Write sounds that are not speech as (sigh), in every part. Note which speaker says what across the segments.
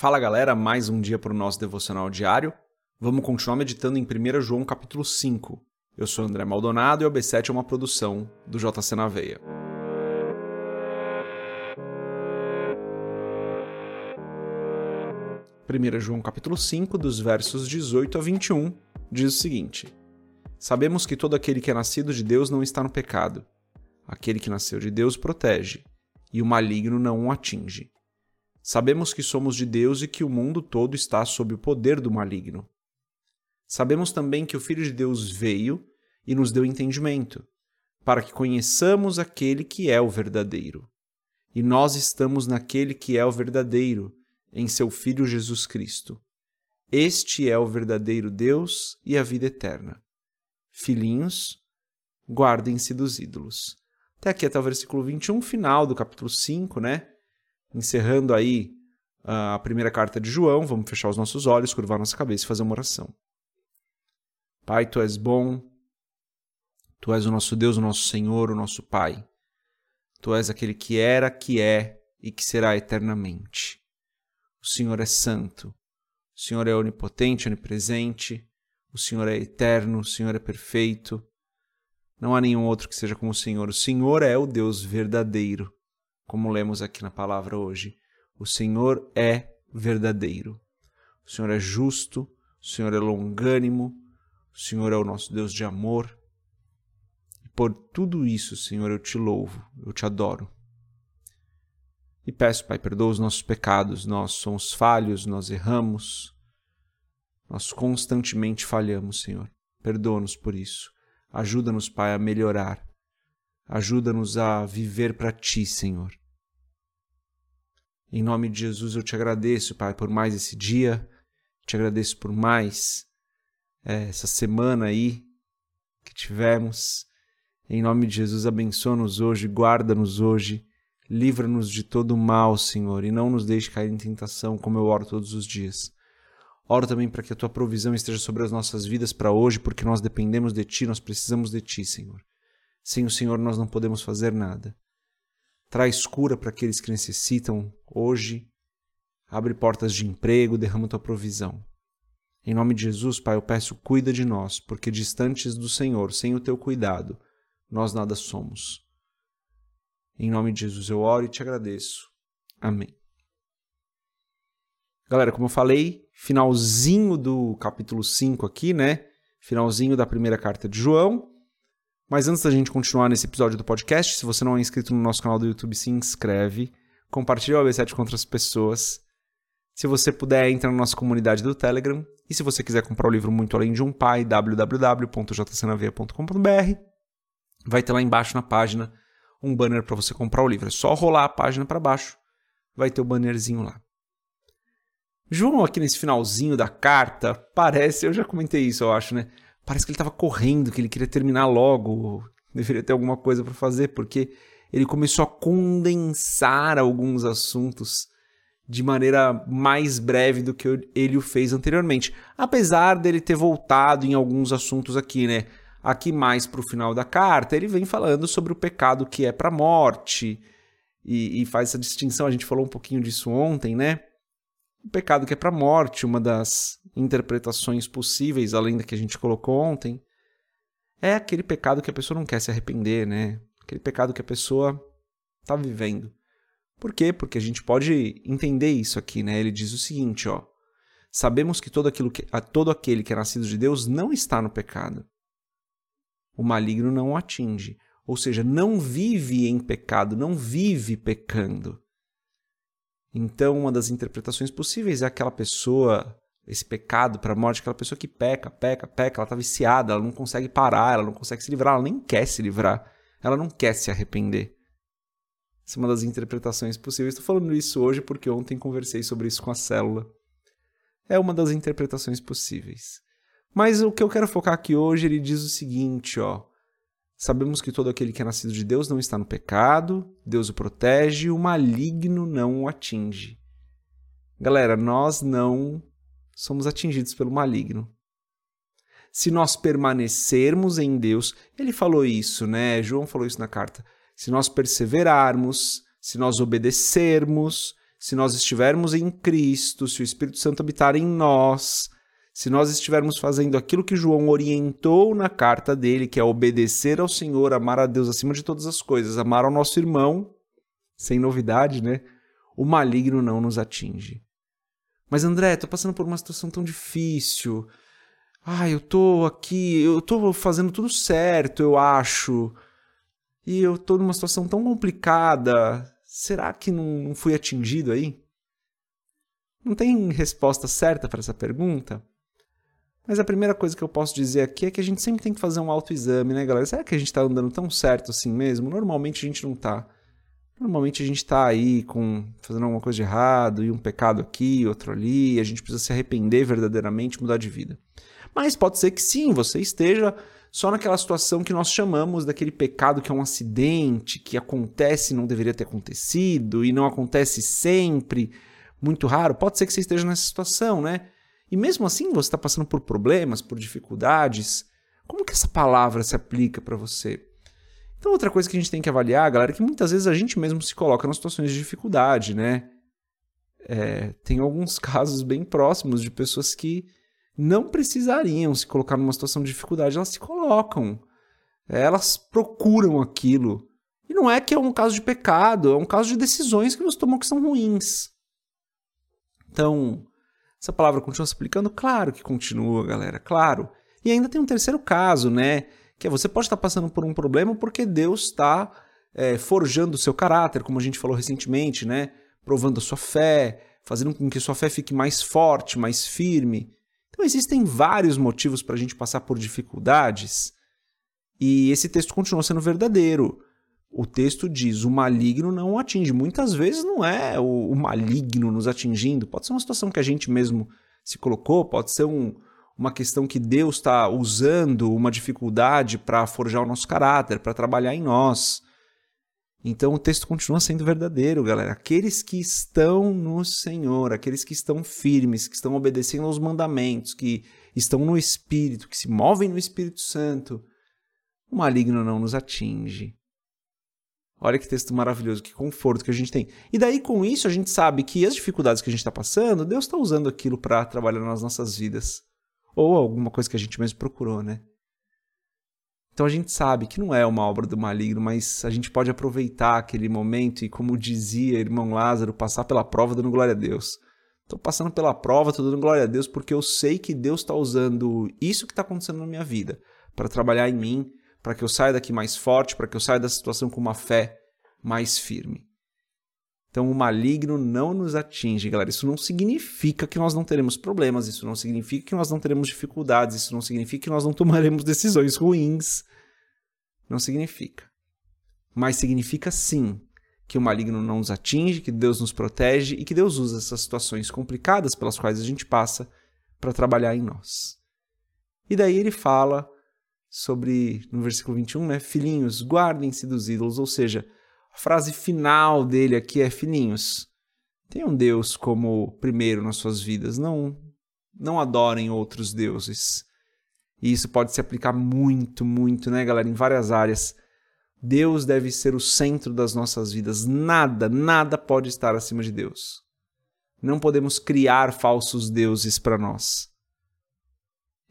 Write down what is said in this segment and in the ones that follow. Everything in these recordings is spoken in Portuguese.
Speaker 1: Fala galera, mais um dia para o nosso devocional diário. Vamos continuar meditando em 1 João capítulo 5. Eu sou André Maldonado e o B7 é uma produção do JC na Veia. Primeira João capítulo 5, dos versos 18 a 21, diz o seguinte: Sabemos que todo aquele que é nascido de Deus não está no pecado. Aquele que nasceu de Deus protege, e o maligno não o atinge. Sabemos que somos de Deus e que o mundo todo está sob o poder do maligno. Sabemos também que o Filho de Deus veio e nos deu entendimento, para que conheçamos aquele que é o verdadeiro. E nós estamos naquele que é o verdadeiro, em seu Filho Jesus Cristo. Este é o verdadeiro Deus e a vida eterna. Filhinhos, guardem-se dos ídolos. Até aqui até o versículo 21, final do capítulo 5, né? Encerrando aí a primeira carta de João, vamos fechar os nossos olhos, curvar nossa cabeça e fazer uma oração. Pai, tu és bom, tu és o nosso Deus, o nosso Senhor, o nosso Pai. Tu és aquele que era, que é e que será eternamente. O Senhor é santo, o Senhor é onipotente, onipresente, o Senhor é eterno, o Senhor é perfeito. Não há nenhum outro que seja como o Senhor. O Senhor é o Deus verdadeiro como lemos aqui na palavra hoje. O Senhor é verdadeiro. O Senhor é justo, o Senhor é longânimo, o Senhor é o nosso Deus de amor. E por tudo isso, Senhor, eu te louvo, eu te adoro. E peço, Pai, perdoa os nossos pecados. Nós somos falhos, nós erramos. Nós constantemente falhamos, Senhor. Perdoa-nos por isso. Ajuda-nos, Pai, a melhorar. Ajuda-nos a viver para Ti, Senhor. Em nome de Jesus eu te agradeço, Pai, por mais esse dia, te agradeço por mais é, essa semana aí que tivemos. Em nome de Jesus, abençoa-nos hoje, guarda-nos hoje, livra-nos de todo mal, Senhor, e não nos deixe cair em tentação, como eu oro todos os dias. Oro também para que a tua provisão esteja sobre as nossas vidas para hoje, porque nós dependemos de ti, nós precisamos de ti, Senhor. Sem o Senhor nós não podemos fazer nada. Traz cura para aqueles que necessitam hoje. Abre portas de emprego, derrama tua provisão. Em nome de Jesus, Pai, eu peço, cuida de nós, porque distantes do Senhor, sem o teu cuidado, nós nada somos. Em nome de Jesus eu oro e te agradeço. Amém. Galera, como eu falei, finalzinho do capítulo 5 aqui, né? Finalzinho da primeira carta de João. Mas antes da gente continuar nesse episódio do podcast, se você não é inscrito no nosso canal do YouTube, se inscreve, compartilha o AB7 com outras pessoas. Se você puder, entra na nossa comunidade do Telegram. E se você quiser comprar o livro Muito Além de um Pai, www.jcnaveia.com.br, vai ter lá embaixo na página um banner para você comprar o livro. É só rolar a página para baixo, vai ter o bannerzinho lá. João, aqui nesse finalzinho da carta, parece, eu já comentei isso, eu acho, né? Parece que ele estava correndo, que ele queria terminar logo, deveria ter alguma coisa para fazer, porque ele começou a condensar alguns assuntos de maneira mais breve do que ele o fez anteriormente. Apesar dele ter voltado em alguns assuntos aqui, né? Aqui mais para o final da carta, ele vem falando sobre o pecado que é para a morte e, e, faz essa distinção. A gente falou um pouquinho disso ontem, né? O pecado que é para a morte, uma das interpretações possíveis, além da que a gente colocou ontem, é aquele pecado que a pessoa não quer se arrepender, né? Aquele pecado que a pessoa está vivendo. Por quê? Porque a gente pode entender isso aqui, né? Ele diz o seguinte, ó: Sabemos que todo, aquilo que, todo aquele que é nascido de Deus não está no pecado. O maligno não o atinge. Ou seja, não vive em pecado, não vive pecando. Então, uma das interpretações possíveis é aquela pessoa esse pecado para a morte, aquela pessoa que peca, peca, peca, ela está viciada, ela não consegue parar, ela não consegue se livrar, ela nem quer se livrar, ela não quer se arrepender. Essa é uma das interpretações possíveis. Estou falando isso hoje porque ontem conversei sobre isso com a célula. É uma das interpretações possíveis. Mas o que eu quero focar aqui hoje, ele diz o seguinte, ó. Sabemos que todo aquele que é nascido de Deus não está no pecado, Deus o protege e o maligno não o atinge. Galera, nós não somos atingidos pelo maligno. Se nós permanecermos em Deus, ele falou isso, né? João falou isso na carta. Se nós perseverarmos, se nós obedecermos, se nós estivermos em Cristo, se o Espírito Santo habitar em nós, se nós estivermos fazendo aquilo que João orientou na carta dele, que é obedecer ao Senhor, amar a Deus acima de todas as coisas, amar ao nosso irmão, sem novidade, né? O maligno não nos atinge. Mas André, tô passando por uma situação tão difícil. Ah, eu tô aqui, eu tô fazendo tudo certo, eu acho. E eu tô numa situação tão complicada. Será que não, não fui atingido aí? Não tem resposta certa para essa pergunta? Mas a primeira coisa que eu posso dizer aqui é que a gente sempre tem que fazer um autoexame, né, galera? Será que a gente tá andando tão certo assim mesmo? Normalmente a gente não tá. Normalmente a gente tá aí com fazendo alguma coisa de errado, e um pecado aqui, outro ali, e a gente precisa se arrepender verdadeiramente, mudar de vida. Mas pode ser que sim, você esteja só naquela situação que nós chamamos daquele pecado que é um acidente, que acontece e não deveria ter acontecido, e não acontece sempre, muito raro. Pode ser que você esteja nessa situação, né? E mesmo assim você está passando por problemas, por dificuldades. Como que essa palavra se aplica para você? Então, outra coisa que a gente tem que avaliar, galera, é que muitas vezes a gente mesmo se coloca em situações de dificuldade, né? É, tem alguns (laughs) casos bem próximos de pessoas que não precisariam se colocar numa situação de dificuldade, elas se colocam. Elas procuram aquilo. E não é que é um caso de pecado, é um caso de decisões que você tomou que são ruins. Então, essa palavra continua se aplicando? Claro que continua, galera, claro. E ainda tem um terceiro caso, né? Que é você pode estar passando por um problema porque Deus está é, forjando o seu caráter, como a gente falou recentemente, né? Provando a sua fé, fazendo com que sua fé fique mais forte, mais firme. Então existem vários motivos para a gente passar por dificuldades. E esse texto continua sendo verdadeiro o texto diz: o maligno não atinge. Muitas vezes não é o, maligno nos atingindo, pode ser uma situação que a gente mesmo se colocou, pode ser um, uma questão que Deus está usando uma dificuldade para forjar o nosso caráter, para trabalhar em nós. Então o texto continua sendo verdadeiro, galera. Aqueles que estão no Senhor, aqueles que estão firmes, que estão obedecendo aos mandamentos, que estão no Espírito, que se movem no Espírito Santo, o maligno não nos atinge. Olha que texto maravilhoso, que conforto que a gente tem. E daí, com isso, a gente sabe que as dificuldades que a gente está passando, Deus está usando aquilo para trabalhar nas nossas vidas. Ou alguma coisa que a gente mesmo procurou, né? Então a gente sabe que não é uma obra do maligno, mas a gente pode aproveitar aquele momento e, como dizia irmão Lázaro, passar pela prova dando glória a Deus. Estou passando pela prova, estou dando glória a Deus, porque eu sei que Deus está usando isso que está acontecendo na minha vida para trabalhar em mim, para que eu saia daqui mais forte, para que eu saia da situação com uma fé mais firme. Então, o maligno não nos atinge, galera. Isso não significa que nós não teremos problemas, isso não significa que nós não teremos dificuldades, isso não significa que nós não tomaremos decisões ruins. Não significa. Mas significa sim que o maligno não nos atinge, que Deus nos protege e que Deus usa essas situações complicadas pelas quais a gente passa para trabalhar em nós. E daí ele fala sobre, no versículo 21, né? Filhinhos, guardem-se dos ídolos. Ou seja, a frase final dele aqui é: Filhinhos, tenham Deus como primeiro nas suas vidas. Não, não adorem outros deuses. E isso pode se aplicar muito, muito, né, galera, em várias áreas. Deus deve ser o centro das nossas vidas. Nada, nada pode estar acima de Deus. Não podemos criar falsos deuses para nós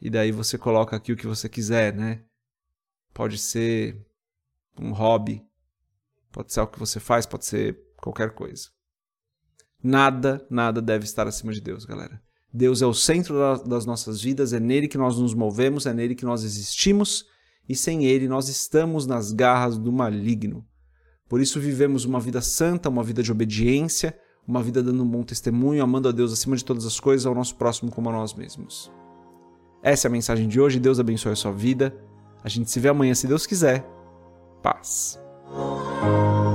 Speaker 1: e daí você coloca aqui o que você quiser, né? Pode ser um hobby, pode ser o que você faz, pode ser qualquer coisa. Nada, nada deve estar acima de Deus, galera. Deus é o centro das nossas vidas, é nele que nós nos movemos, é nele que nós existimos e sem ele nós estamos nas garras do maligno. Por isso vivemos uma vida santa, uma vida de obediência, uma vida dando um bom testemunho, amando a Deus acima de todas as coisas, ao nosso próximo como a nós mesmos. Essa é a mensagem de hoje. Deus abençoe a sua vida. A gente se vê amanhã, se Deus quiser. Paz. Música